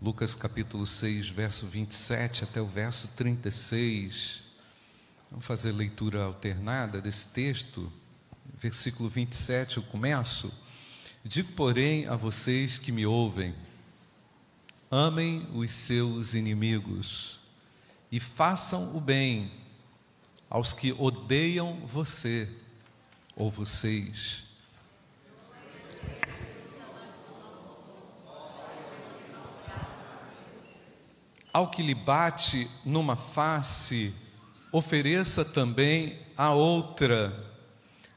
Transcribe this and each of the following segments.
Lucas capítulo 6, verso 27 até o verso 36. Vamos fazer leitura alternada desse texto. Versículo 27 eu começo. Digo, porém, a vocês que me ouvem: amem os seus inimigos e façam o bem aos que odeiam você ou vocês. Ao que lhe bate numa face, ofereça também a outra.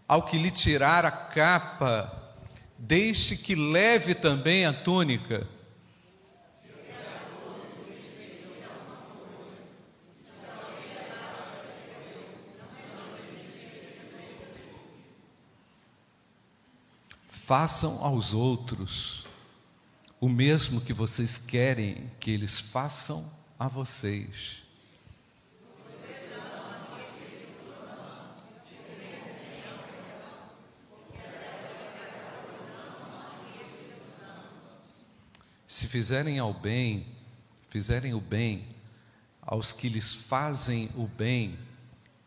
Ao que lhe tirar a capa, deixe que leve também a túnica. Façam aos outros o mesmo que vocês querem que eles façam a vocês. Se fizerem ao bem, fizerem o bem aos que lhes fazem o bem,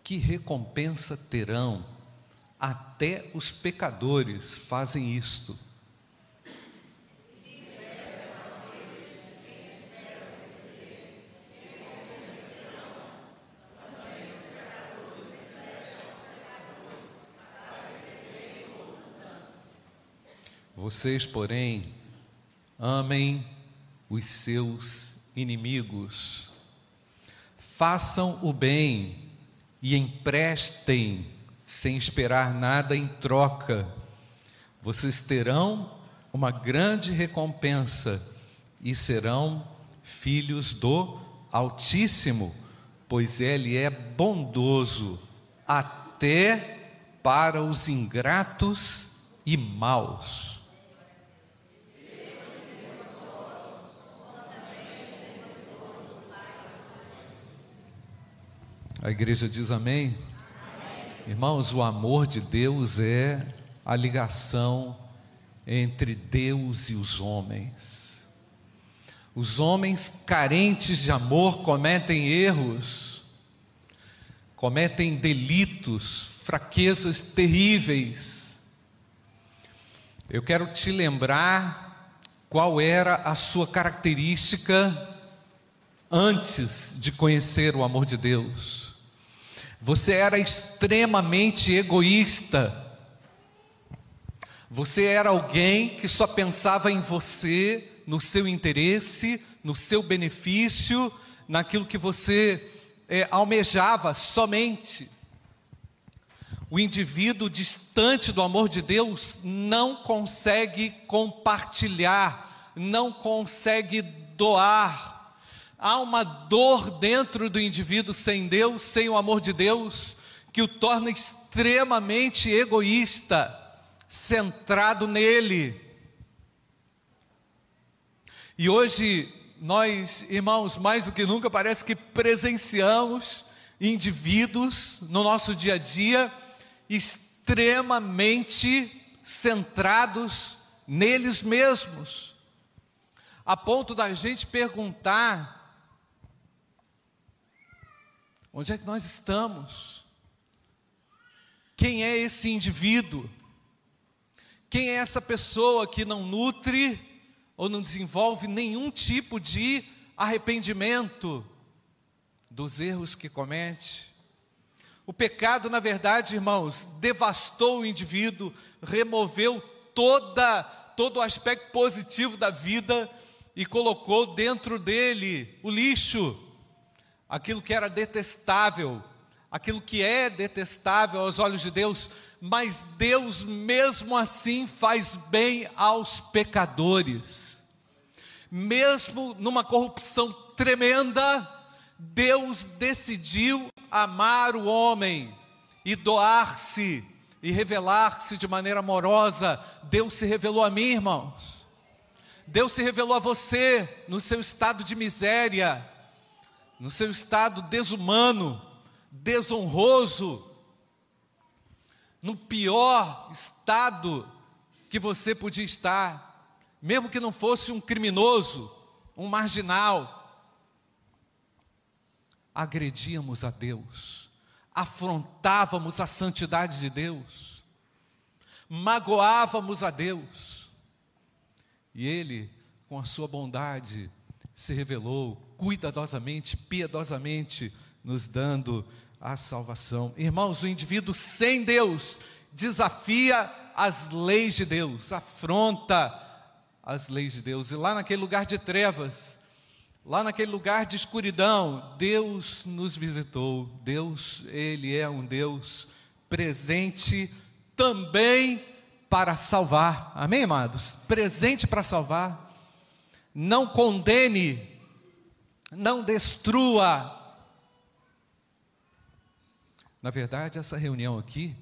que recompensa terão? Até os pecadores fazem isto. Vocês, porém, amem os seus inimigos, façam o bem e emprestem sem esperar nada em troca. Vocês terão uma grande recompensa e serão filhos do Altíssimo, pois Ele é bondoso até para os ingratos e maus. A igreja diz amém? amém? Irmãos, o amor de Deus é a ligação entre Deus e os homens. Os homens carentes de amor cometem erros, cometem delitos, fraquezas terríveis. Eu quero te lembrar qual era a sua característica antes de conhecer o amor de Deus. Você era extremamente egoísta. Você era alguém que só pensava em você, no seu interesse, no seu benefício, naquilo que você é, almejava somente. O indivíduo distante do amor de Deus não consegue compartilhar, não consegue doar, Há uma dor dentro do indivíduo sem Deus, sem o amor de Deus, que o torna extremamente egoísta, centrado nele. E hoje, nós, irmãos, mais do que nunca, parece que presenciamos indivíduos no nosso dia a dia extremamente centrados neles mesmos, a ponto da gente perguntar Onde é que nós estamos? Quem é esse indivíduo? Quem é essa pessoa que não nutre ou não desenvolve nenhum tipo de arrependimento dos erros que comete? O pecado, na verdade, irmãos, devastou o indivíduo, removeu toda todo o aspecto positivo da vida e colocou dentro dele o lixo aquilo que era detestável, aquilo que é detestável aos olhos de Deus, mas Deus mesmo assim faz bem aos pecadores. Mesmo numa corrupção tremenda, Deus decidiu amar o homem e doar-se e revelar-se de maneira amorosa. Deus se revelou a mim, irmãos. Deus se revelou a você no seu estado de miséria no seu estado desumano, desonroso, no pior estado que você podia estar, mesmo que não fosse um criminoso, um marginal. Agredíamos a Deus, afrontávamos a santidade de Deus, magoávamos a Deus. E Ele, com a sua bondade, se revelou cuidadosamente, piedosamente, nos dando a salvação. Irmãos, o indivíduo sem Deus desafia as leis de Deus, afronta as leis de Deus. E lá naquele lugar de trevas, lá naquele lugar de escuridão, Deus nos visitou. Deus, Ele é um Deus presente também para salvar. Amém, amados? Presente para salvar. Não condene, não destrua. Na verdade, essa reunião aqui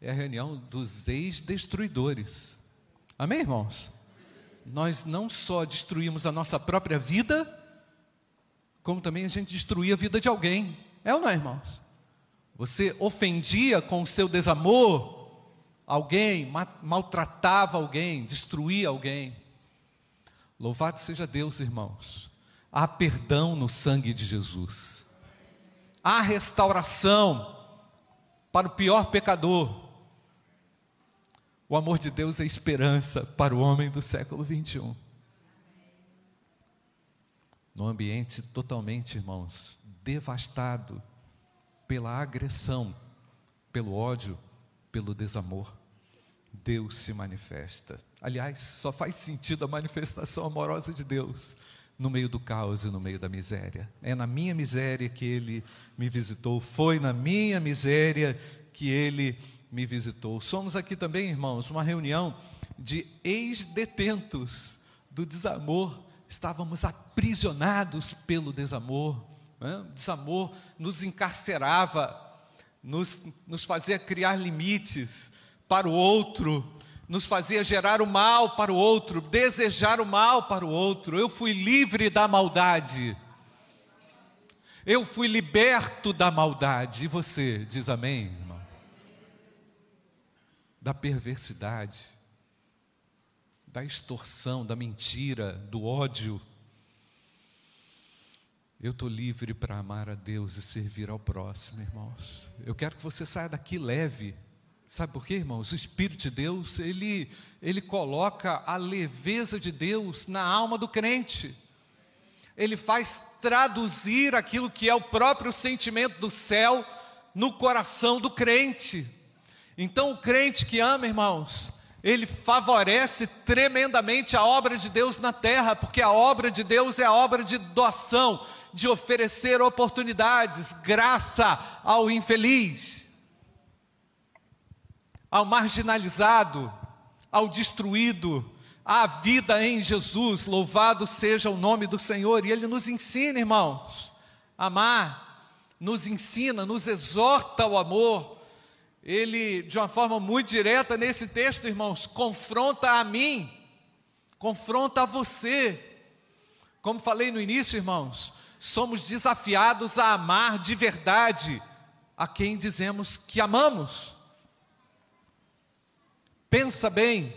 é a reunião dos ex-destruidores. Amém, irmãos? Nós não só destruímos a nossa própria vida, como também a gente destruía a vida de alguém. É ou não é, irmãos? Você ofendia com o seu desamor alguém, maltratava alguém, destruía alguém. Louvado seja Deus, irmãos. Há perdão no sangue de Jesus. Há restauração para o pior pecador. O amor de Deus é esperança para o homem do século 21. Num ambiente totalmente, irmãos, devastado pela agressão, pelo ódio, pelo desamor, Deus se manifesta. Aliás, só faz sentido a manifestação amorosa de Deus no meio do caos e no meio da miséria. É na minha miséria que Ele me visitou, foi na minha miséria que Ele me visitou. Somos aqui também, irmãos, uma reunião de ex-detentos do desamor. Estávamos aprisionados pelo desamor. Né? Desamor nos encarcerava, nos, nos fazia criar limites para o outro, nos fazia gerar o mal para o outro, desejar o mal para o outro. Eu fui livre da maldade. Eu fui liberto da maldade. E você diz amém? da perversidade, da extorsão, da mentira, do ódio. Eu estou livre para amar a Deus e servir ao próximo, irmãos. Eu quero que você saia daqui leve. Sabe por quê, irmãos? O Espírito de Deus, ele, ele coloca a leveza de Deus na alma do crente. Ele faz traduzir aquilo que é o próprio sentimento do céu no coração do crente. Então, o crente que ama, irmãos, ele favorece tremendamente a obra de Deus na terra, porque a obra de Deus é a obra de doação, de oferecer oportunidades, graça ao infeliz, ao marginalizado, ao destruído, à vida em Jesus. Louvado seja o nome do Senhor. E Ele nos ensina, irmãos, a amar, nos ensina, nos exorta ao amor ele, de uma forma muito direta nesse texto, irmãos, confronta a mim, confronta a você. Como falei no início, irmãos, somos desafiados a amar de verdade a quem dizemos que amamos. Pensa bem,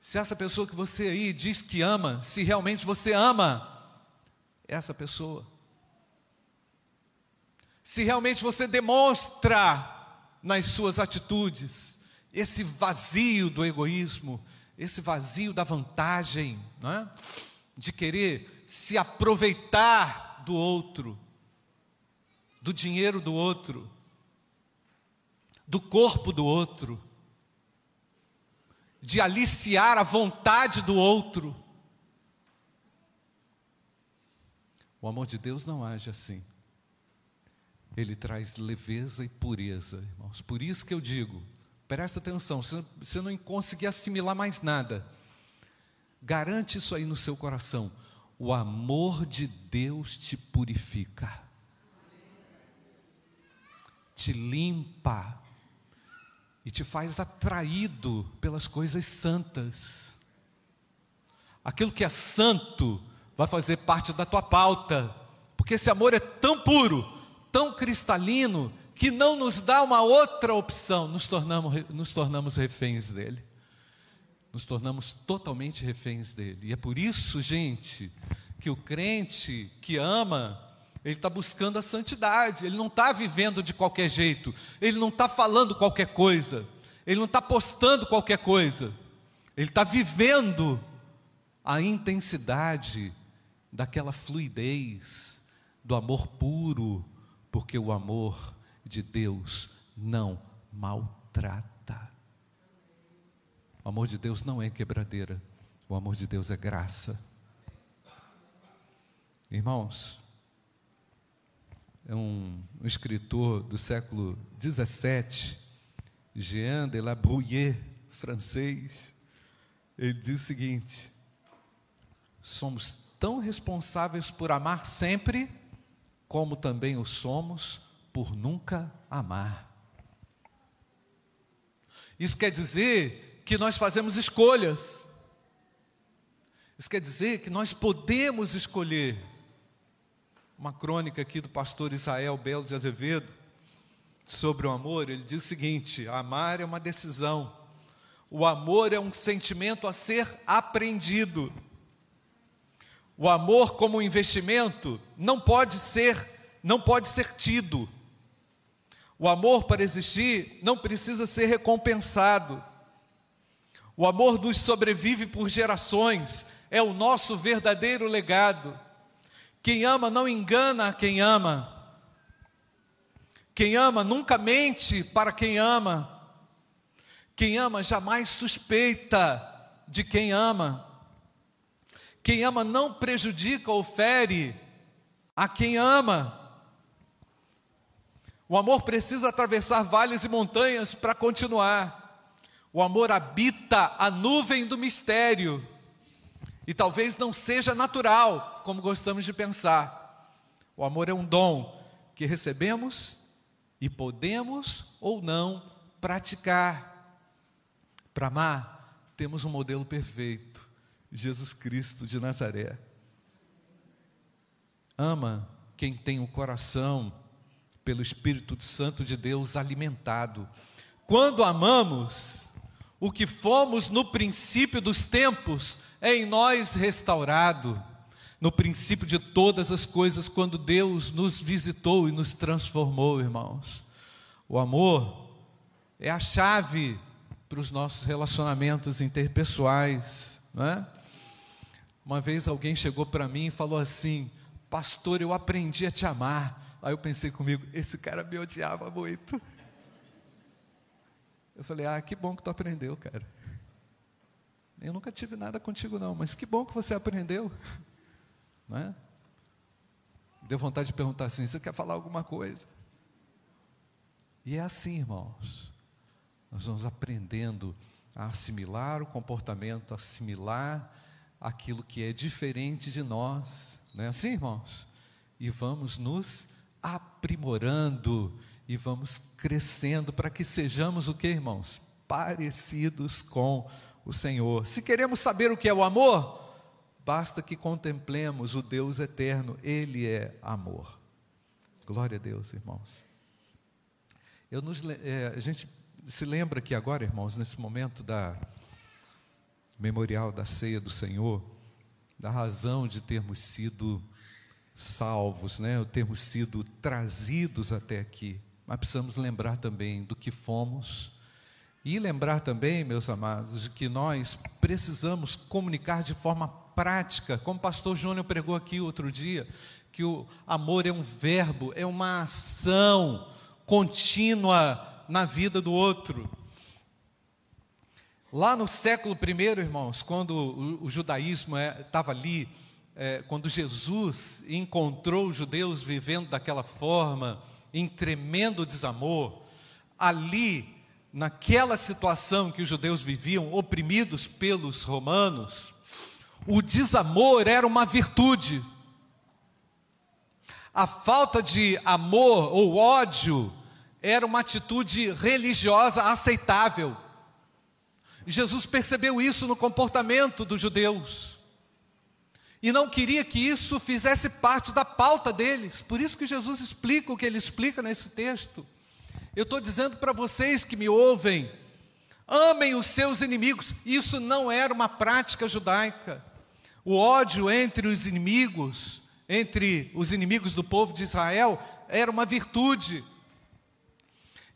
se essa pessoa que você aí diz que ama, se realmente você ama essa pessoa. Se realmente você demonstra nas suas atitudes, esse vazio do egoísmo, esse vazio da vantagem, é? de querer se aproveitar do outro, do dinheiro do outro, do corpo do outro, de aliciar a vontade do outro. O amor de Deus não age assim ele traz leveza e pureza, irmãos. Por isso que eu digo, presta atenção, se você não conseguir assimilar mais nada, garante isso aí no seu coração. O amor de Deus te purifica, te limpa e te faz atraído pelas coisas santas. Aquilo que é santo vai fazer parte da tua pauta, porque esse amor é tão puro tão cristalino que não nos dá uma outra opção, nos tornamos, nos tornamos reféns dele. Nos tornamos totalmente reféns dele. E é por isso, gente, que o crente que ama, ele está buscando a santidade, ele não está vivendo de qualquer jeito, ele não está falando qualquer coisa, ele não está postando qualquer coisa, ele está vivendo a intensidade daquela fluidez do amor puro, porque o amor de Deus não maltrata. O amor de Deus não é quebradeira, o amor de Deus é graça. Irmãos, é um, um escritor do século XVII, Jean de la Bruyère, francês, ele diz o seguinte: somos tão responsáveis por amar sempre, como também o somos por nunca amar. Isso quer dizer que nós fazemos escolhas. Isso quer dizer que nós podemos escolher uma crônica aqui do pastor Israel Belo de Azevedo sobre o amor, ele diz o seguinte: amar é uma decisão, o amor é um sentimento a ser aprendido. O amor como investimento não pode ser, não pode ser tido. O amor para existir não precisa ser recompensado. O amor nos sobrevive por gerações, é o nosso verdadeiro legado. Quem ama não engana quem ama. Quem ama nunca mente para quem ama. Quem ama jamais suspeita de quem ama. Quem ama não prejudica ou fere a quem ama. O amor precisa atravessar vales e montanhas para continuar. O amor habita a nuvem do mistério e talvez não seja natural, como gostamos de pensar. O amor é um dom que recebemos e podemos ou não praticar. Para amar, temos um modelo perfeito: Jesus Cristo de Nazaré. Ama quem tem o coração pelo Espírito Santo de Deus alimentado. Quando amamos, o que fomos no princípio dos tempos, em nós restaurado, no princípio de todas as coisas, quando Deus nos visitou e nos transformou, irmãos. O amor é a chave para os nossos relacionamentos interpessoais, não é? Uma vez alguém chegou para mim e falou assim: Pastor, eu aprendi a te amar. Aí eu pensei comigo: esse cara me odiava muito. Eu falei: Ah, que bom que tu aprendeu, cara. Eu nunca tive nada contigo, não, mas que bom que você aprendeu. Não é? Deu vontade de perguntar assim: você quer falar alguma coisa? E é assim, irmãos. Nós vamos aprendendo a assimilar o comportamento, assimilar aquilo que é diferente de nós. Não é assim, irmãos? E vamos nos aprimorando e vamos crescendo para que sejamos o que, irmãos? Parecidos com o Senhor. Se queremos saber o que é o amor, basta que contemplemos o Deus eterno, Ele é amor. Glória a Deus, irmãos. Eu nos, é, a gente se lembra que agora, irmãos, nesse momento da memorial da ceia do Senhor, da razão de termos sido salvos, né, termos sido trazidos até aqui. Mas precisamos lembrar também do que fomos e lembrar também, meus amados, que nós precisamos comunicar de forma prática, como o pastor Júnior pregou aqui outro dia, que o amor é um verbo, é uma ação contínua na vida do outro. Lá no século I, irmãos, quando o, o judaísmo estava é, ali, é, quando Jesus encontrou os judeus vivendo daquela forma, em tremendo desamor, ali naquela situação que os judeus viviam, oprimidos pelos romanos, o desamor era uma virtude. A falta de amor ou ódio era uma atitude religiosa aceitável. Jesus percebeu isso no comportamento dos judeus. E não queria que isso fizesse parte da pauta deles. Por isso que Jesus explica o que ele explica nesse texto. Eu estou dizendo para vocês que me ouvem, amem os seus inimigos. Isso não era uma prática judaica. O ódio entre os inimigos, entre os inimigos do povo de Israel, era uma virtude.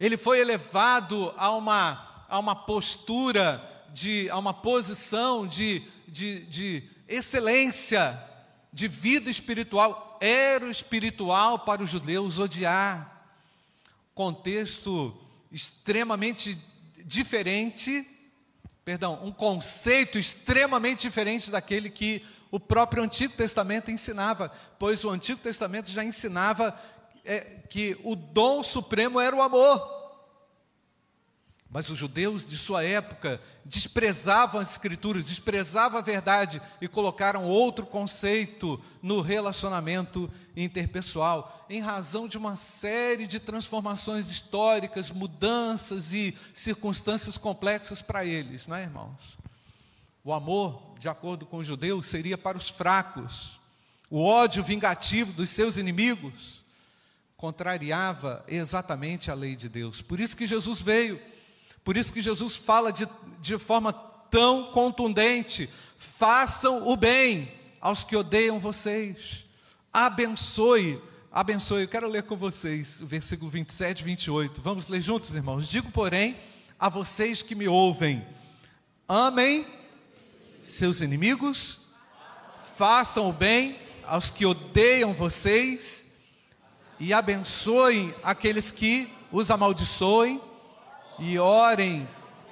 Ele foi elevado a uma, a uma postura, de, a uma posição de, de, de excelência, de vida espiritual. Era o espiritual para os judeus odiar. Contexto extremamente diferente perdão, um conceito extremamente diferente daquele que o próprio Antigo Testamento ensinava, pois o Antigo Testamento já ensinava é, que o dom supremo era o amor. Mas os judeus de sua época desprezavam as escrituras, desprezavam a verdade e colocaram outro conceito no relacionamento interpessoal, em razão de uma série de transformações históricas, mudanças e circunstâncias complexas para eles, não é, irmãos? O amor, de acordo com os judeus, seria para os fracos. O ódio vingativo dos seus inimigos contrariava exatamente a lei de Deus. Por isso que Jesus veio por isso que Jesus fala de, de forma tão contundente: façam o bem aos que odeiam vocês, abençoe, abençoe. Eu quero ler com vocês o versículo 27 e 28. Vamos ler juntos, irmãos. Digo, porém, a vocês que me ouvem: amem seus inimigos, façam o bem aos que odeiam vocês e abençoem aqueles que os amaldiçoem e orem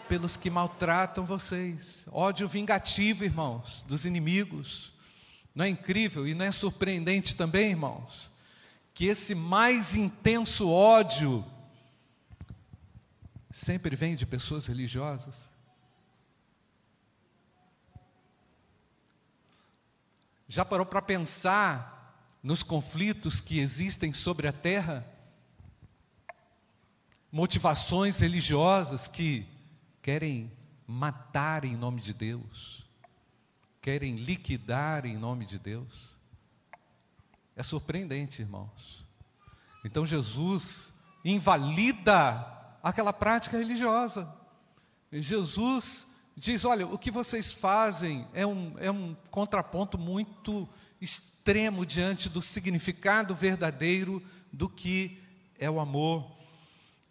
pelos que maltratam vocês. Ódio vingativo, irmãos, dos inimigos. Não é incrível e não é surpreendente também, irmãos, que esse mais intenso ódio sempre vem de pessoas religiosas? Já parou para pensar nos conflitos que existem sobre a terra? Motivações religiosas que querem matar em nome de Deus, querem liquidar em nome de Deus. É surpreendente, irmãos. Então Jesus invalida aquela prática religiosa. Jesus diz: olha, o que vocês fazem é um, é um contraponto muito extremo diante do significado verdadeiro do que é o amor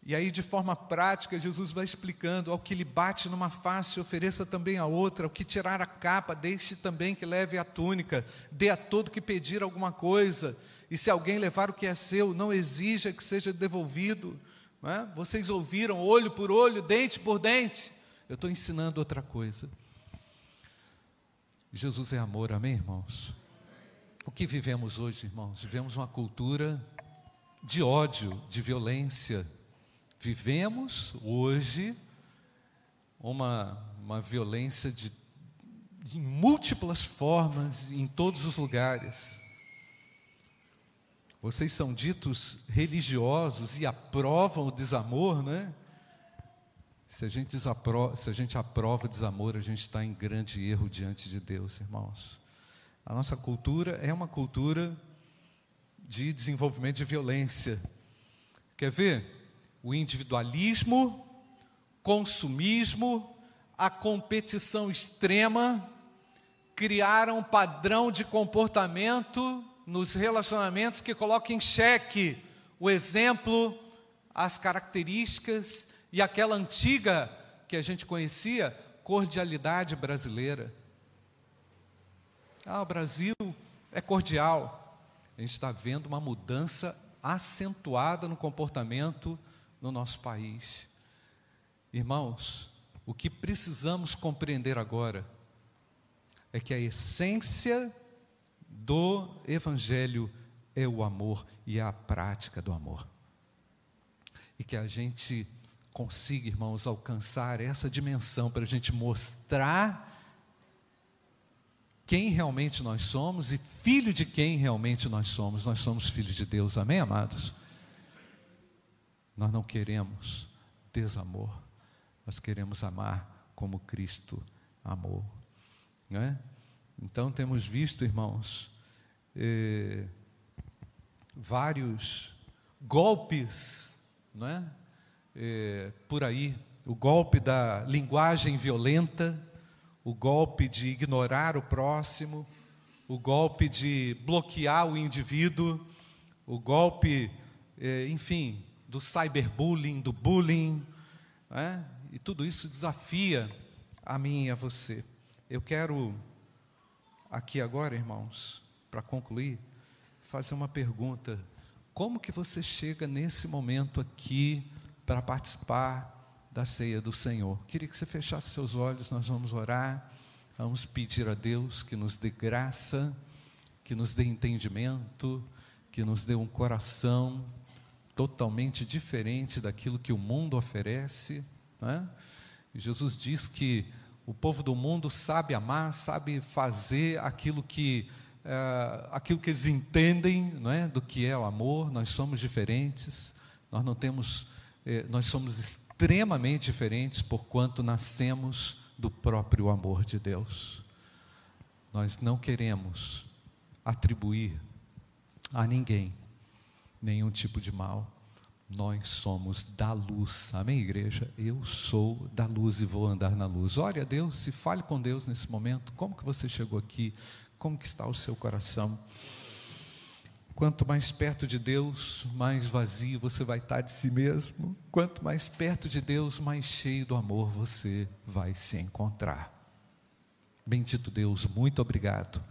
e aí, de forma prática, Jesus vai explicando: ao que lhe bate numa face, ofereça também a outra, ao que tirar a capa, deixe também que leve a túnica, dê a todo que pedir alguma coisa, e se alguém levar o que é seu, não exija que seja devolvido. É? Vocês ouviram olho por olho, dente por dente. Eu estou ensinando outra coisa. Jesus é amor, amém, irmãos? O que vivemos hoje, irmãos? Vivemos uma cultura de ódio, de violência, Vivemos hoje uma, uma violência de, de múltiplas formas, em todos os lugares. Vocês são ditos religiosos e aprovam o desamor, né? Se a gente, desaprova, se a gente aprova desamor, a gente está em grande erro diante de Deus, irmãos. A nossa cultura é uma cultura de desenvolvimento de violência. Quer ver? O individualismo, consumismo, a competição extrema criaram um padrão de comportamento nos relacionamentos que coloca em xeque o exemplo, as características e aquela antiga que a gente conhecia, cordialidade brasileira. Ah, o Brasil é cordial. A gente está vendo uma mudança acentuada no comportamento no nosso país. Irmãos, o que precisamos compreender agora é que a essência do Evangelho é o amor e é a prática do amor. E que a gente consiga, irmãos, alcançar essa dimensão para a gente mostrar quem realmente nós somos e filho de quem realmente nós somos. Nós somos filhos de Deus, amém, amados? Nós não queremos desamor, nós queremos amar como Cristo amou. Não é? Então temos visto, irmãos, eh, vários golpes não é? Eh, por aí o golpe da linguagem violenta, o golpe de ignorar o próximo, o golpe de bloquear o indivíduo, o golpe, é, enfim, do cyberbullying, do bullying, né? e tudo isso desafia a mim e a você. Eu quero, aqui agora, irmãos, para concluir, fazer uma pergunta. Como que você chega nesse momento aqui para participar da ceia do Senhor? Queria que você fechasse seus olhos, nós vamos orar, vamos pedir a Deus que nos dê graça, que nos dê entendimento, que nos dê um coração totalmente diferente daquilo que o mundo oferece. Né? Jesus diz que o povo do mundo sabe amar, sabe fazer aquilo que é, aquilo que eles entendem, não é, do que é o amor. Nós somos diferentes. Nós não temos, é, nós somos extremamente diferentes porquanto nascemos do próprio amor de Deus. Nós não queremos atribuir a ninguém nenhum tipo de mal. Nós somos da luz, amém, igreja? Eu sou da luz e vou andar na luz. Ore a Deus e fale com Deus nesse momento. Como que você chegou aqui? Como que está o seu coração? Quanto mais perto de Deus, mais vazio você vai estar de si mesmo. Quanto mais perto de Deus, mais cheio do amor você vai se encontrar. Bendito Deus, muito obrigado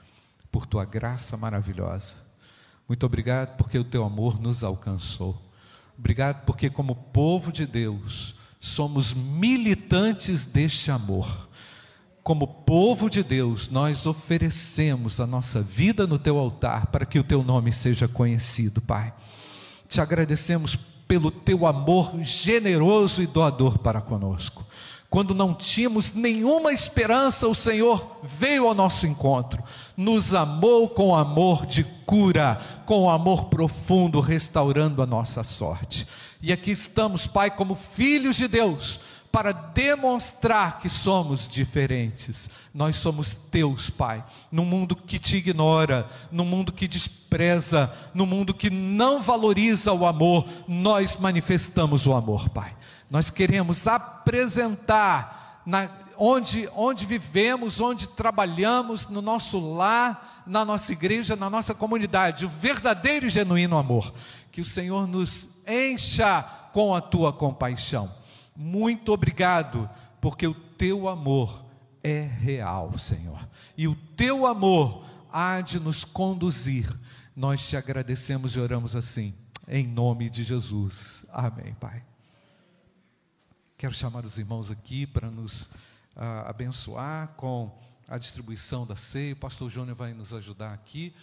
por tua graça maravilhosa. Muito obrigado porque o teu amor nos alcançou. Obrigado porque, como povo de Deus, somos militantes deste amor. Como povo de Deus, nós oferecemos a nossa vida no teu altar para que o teu nome seja conhecido, Pai. Te agradecemos pelo teu amor generoso e doador para conosco. Quando não tínhamos nenhuma esperança, o Senhor veio ao nosso encontro, nos amou com amor de cura, com amor profundo, restaurando a nossa sorte. E aqui estamos, Pai, como filhos de Deus, para demonstrar que somos diferentes. Nós somos teus, Pai, num mundo que te ignora, num mundo que despreza, num mundo que não valoriza o amor, nós manifestamos o amor, Pai. Nós queremos apresentar na, onde, onde vivemos, onde trabalhamos, no nosso lar, na nossa igreja, na nossa comunidade, o verdadeiro e genuíno amor. Que o Senhor nos encha com a tua compaixão. Muito obrigado, porque o teu amor é real, Senhor. E o teu amor há de nos conduzir. Nós te agradecemos e oramos assim, em nome de Jesus. Amém, Pai. Quero chamar os irmãos aqui para nos ah, abençoar com a distribuição da ceia. O pastor Júnior vai nos ajudar aqui.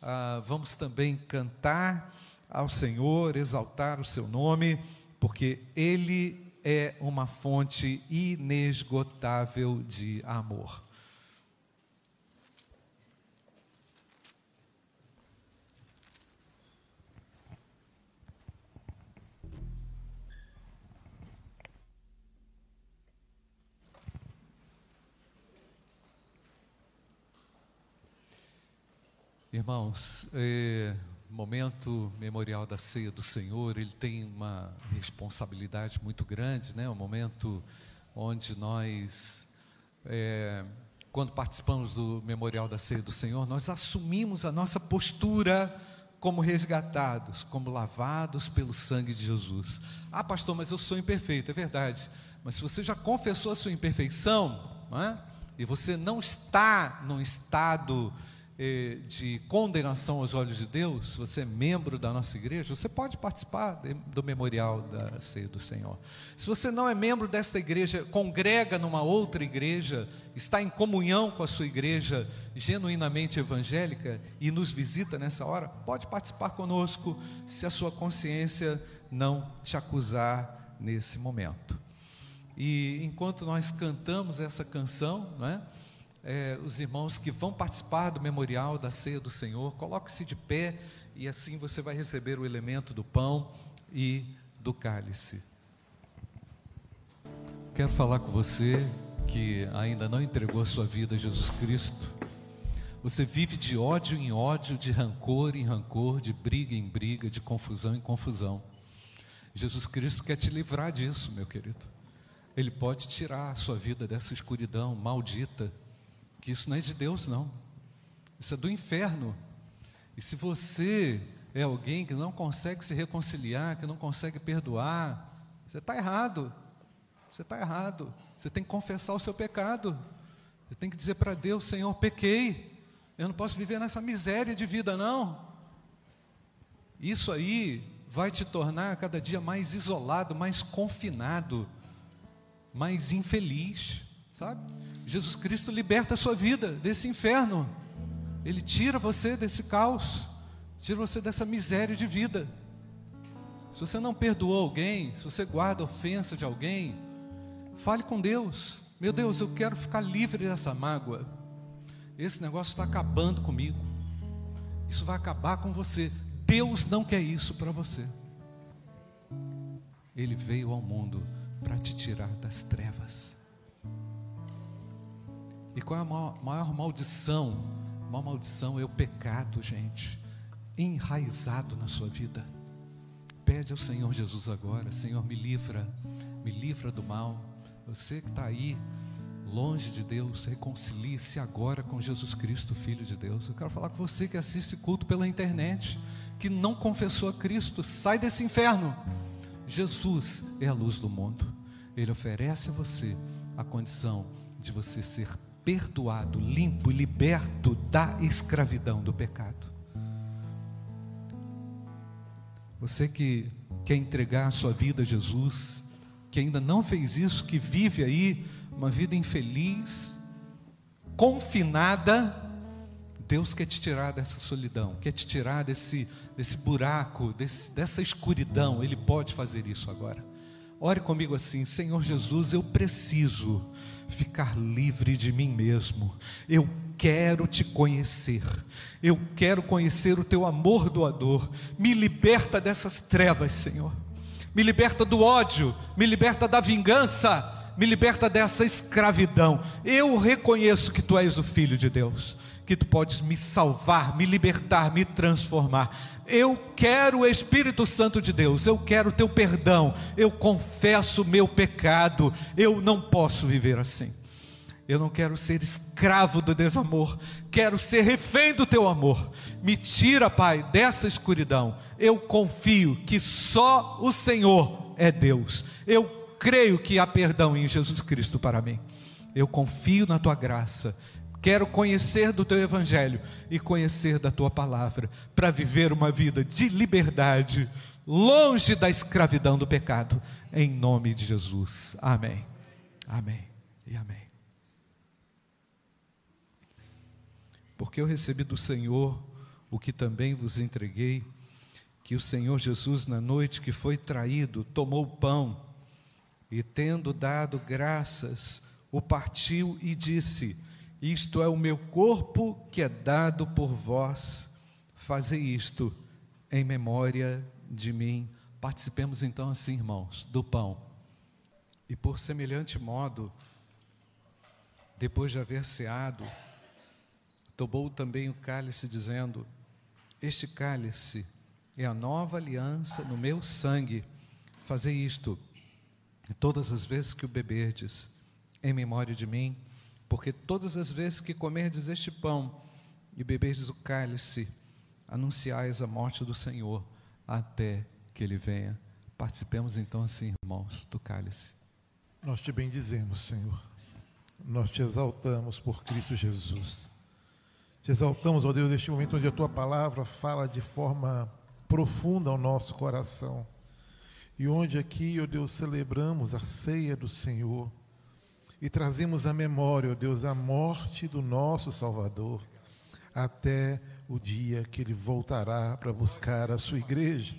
Ah, vamos também cantar ao Senhor, exaltar o seu nome, porque Ele é uma fonte inesgotável de amor. Irmãos, é, momento memorial da ceia do Senhor, ele tem uma responsabilidade muito grande, né? Um momento onde nós, é, quando participamos do memorial da ceia do Senhor, nós assumimos a nossa postura como resgatados, como lavados pelo sangue de Jesus. Ah, pastor, mas eu sou imperfeito, é verdade. Mas se você já confessou a sua imperfeição, é? e você não está num estado de condenação aos olhos de Deus, você é membro da nossa igreja, você pode participar do memorial da ceia do Senhor. Se você não é membro desta igreja, congrega numa outra igreja, está em comunhão com a sua igreja genuinamente evangélica e nos visita nessa hora, pode participar conosco, se a sua consciência não te acusar nesse momento. E enquanto nós cantamos essa canção, não é? É, os irmãos que vão participar do memorial da ceia do Senhor, coloque-se de pé e assim você vai receber o elemento do pão e do cálice. Quero falar com você que ainda não entregou a sua vida a Jesus Cristo. Você vive de ódio em ódio, de rancor em rancor, de briga em briga, de confusão em confusão. Jesus Cristo quer te livrar disso, meu querido. Ele pode tirar a sua vida dessa escuridão maldita que isso não é de Deus, não. Isso é do inferno. E se você é alguém que não consegue se reconciliar, que não consegue perdoar, você está errado. Você está errado. Você tem que confessar o seu pecado. Você tem que dizer para Deus: Senhor, pequei. Eu não posso viver nessa miséria de vida, não. Isso aí vai te tornar cada dia mais isolado, mais confinado, mais infeliz, sabe? Jesus Cristo liberta a sua vida desse inferno. Ele tira você desse caos, tira você dessa miséria de vida. Se você não perdoou alguém, se você guarda ofensa de alguém, fale com Deus. Meu Deus, eu quero ficar livre dessa mágoa. Esse negócio está acabando comigo. Isso vai acabar com você. Deus não quer isso para você. Ele veio ao mundo para te tirar das trevas. E qual é a maior, maior maldição? A maior maldição é o pecado, gente, enraizado na sua vida. Pede ao Senhor Jesus agora, Senhor, me livra, me livra do mal. Você que está aí, longe de Deus, reconcilie-se agora com Jesus Cristo, Filho de Deus. Eu quero falar com você que assiste culto pela internet, que não confessou a Cristo, sai desse inferno. Jesus é a luz do mundo. Ele oferece a você a condição de você ser perdoado, limpo e liberto da escravidão do pecado. Você que quer entregar a sua vida a Jesus, que ainda não fez isso, que vive aí uma vida infeliz, confinada, Deus quer te tirar dessa solidão, quer te tirar desse, desse buraco, desse, dessa escuridão. Ele pode fazer isso agora. Ore comigo assim: Senhor Jesus, eu preciso ficar livre de mim mesmo. Eu quero te conhecer. Eu quero conhecer o teu amor doador. Me liberta dessas trevas, Senhor. Me liberta do ódio, me liberta da vingança, me liberta dessa escravidão. Eu reconheço que tu és o filho de Deus que tu podes me salvar, me libertar, me transformar. Eu quero o Espírito Santo de Deus, eu quero o teu perdão, eu confesso meu pecado, eu não posso viver assim. Eu não quero ser escravo do desamor, quero ser refém do teu amor. Me tira, Pai, dessa escuridão. Eu confio que só o Senhor é Deus. Eu creio que há perdão em Jesus Cristo para mim. Eu confio na tua graça Quero conhecer do teu evangelho e conhecer da tua palavra, para viver uma vida de liberdade, longe da escravidão do pecado, em nome de Jesus. Amém. Amém e amém. Porque eu recebi do Senhor o que também vos entreguei, que o Senhor Jesus, na noite que foi traído, tomou o pão e, tendo dado graças, o partiu e disse: isto é o meu corpo que é dado por vós. Fazei isto em memória de mim. Participemos então assim, irmãos, do pão. E por semelhante modo, depois de haver ceado, tomou também o cálice, dizendo: Este cálice é a nova aliança no meu sangue. Fazei isto, todas as vezes que o beberdes, em memória de mim. Porque todas as vezes que comerdes este pão e beberdes o cálice, anunciais a morte do Senhor até que ele venha. Participemos então assim, irmãos, do cálice. Nós te bendizemos, Senhor. Nós te exaltamos por Cristo Jesus. Te exaltamos, ó Deus, neste momento onde a tua palavra fala de forma profunda ao nosso coração. E onde aqui, ó Deus, celebramos a ceia do Senhor e trazemos à memória, ó Deus, a morte do nosso Salvador, até o dia que ele voltará para buscar a sua igreja.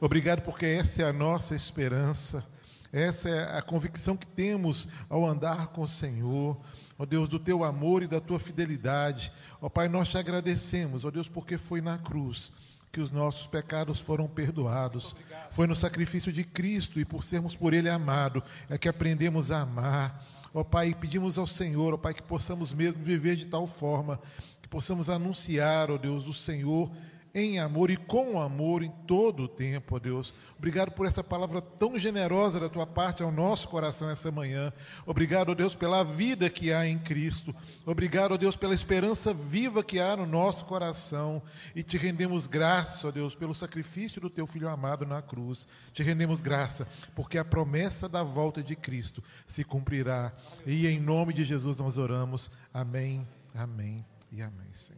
Obrigado, porque essa é a nossa esperança, essa é a convicção que temos ao andar com o Senhor, ó Deus, do teu amor e da tua fidelidade. Ó Pai, nós te agradecemos, ó Deus, porque foi na cruz que os nossos pecados foram perdoados. Foi no sacrifício de Cristo e por sermos por Ele amado, é que aprendemos a amar Ó Pai, pedimos ao Senhor, ó Pai, que possamos mesmo viver de tal forma, que possamos anunciar, ó Deus, o Senhor em amor e com amor em todo o tempo, ó Deus. Obrigado por essa palavra tão generosa da tua parte ao nosso coração essa manhã. Obrigado, ó Deus, pela vida que há em Cristo. Obrigado, ó Deus, pela esperança viva que há no nosso coração. E te rendemos graça, ó Deus, pelo sacrifício do teu filho amado na cruz. Te rendemos graça, porque a promessa da volta de Cristo se cumprirá. E em nome de Jesus nós oramos. Amém, amém e amém, Senhor.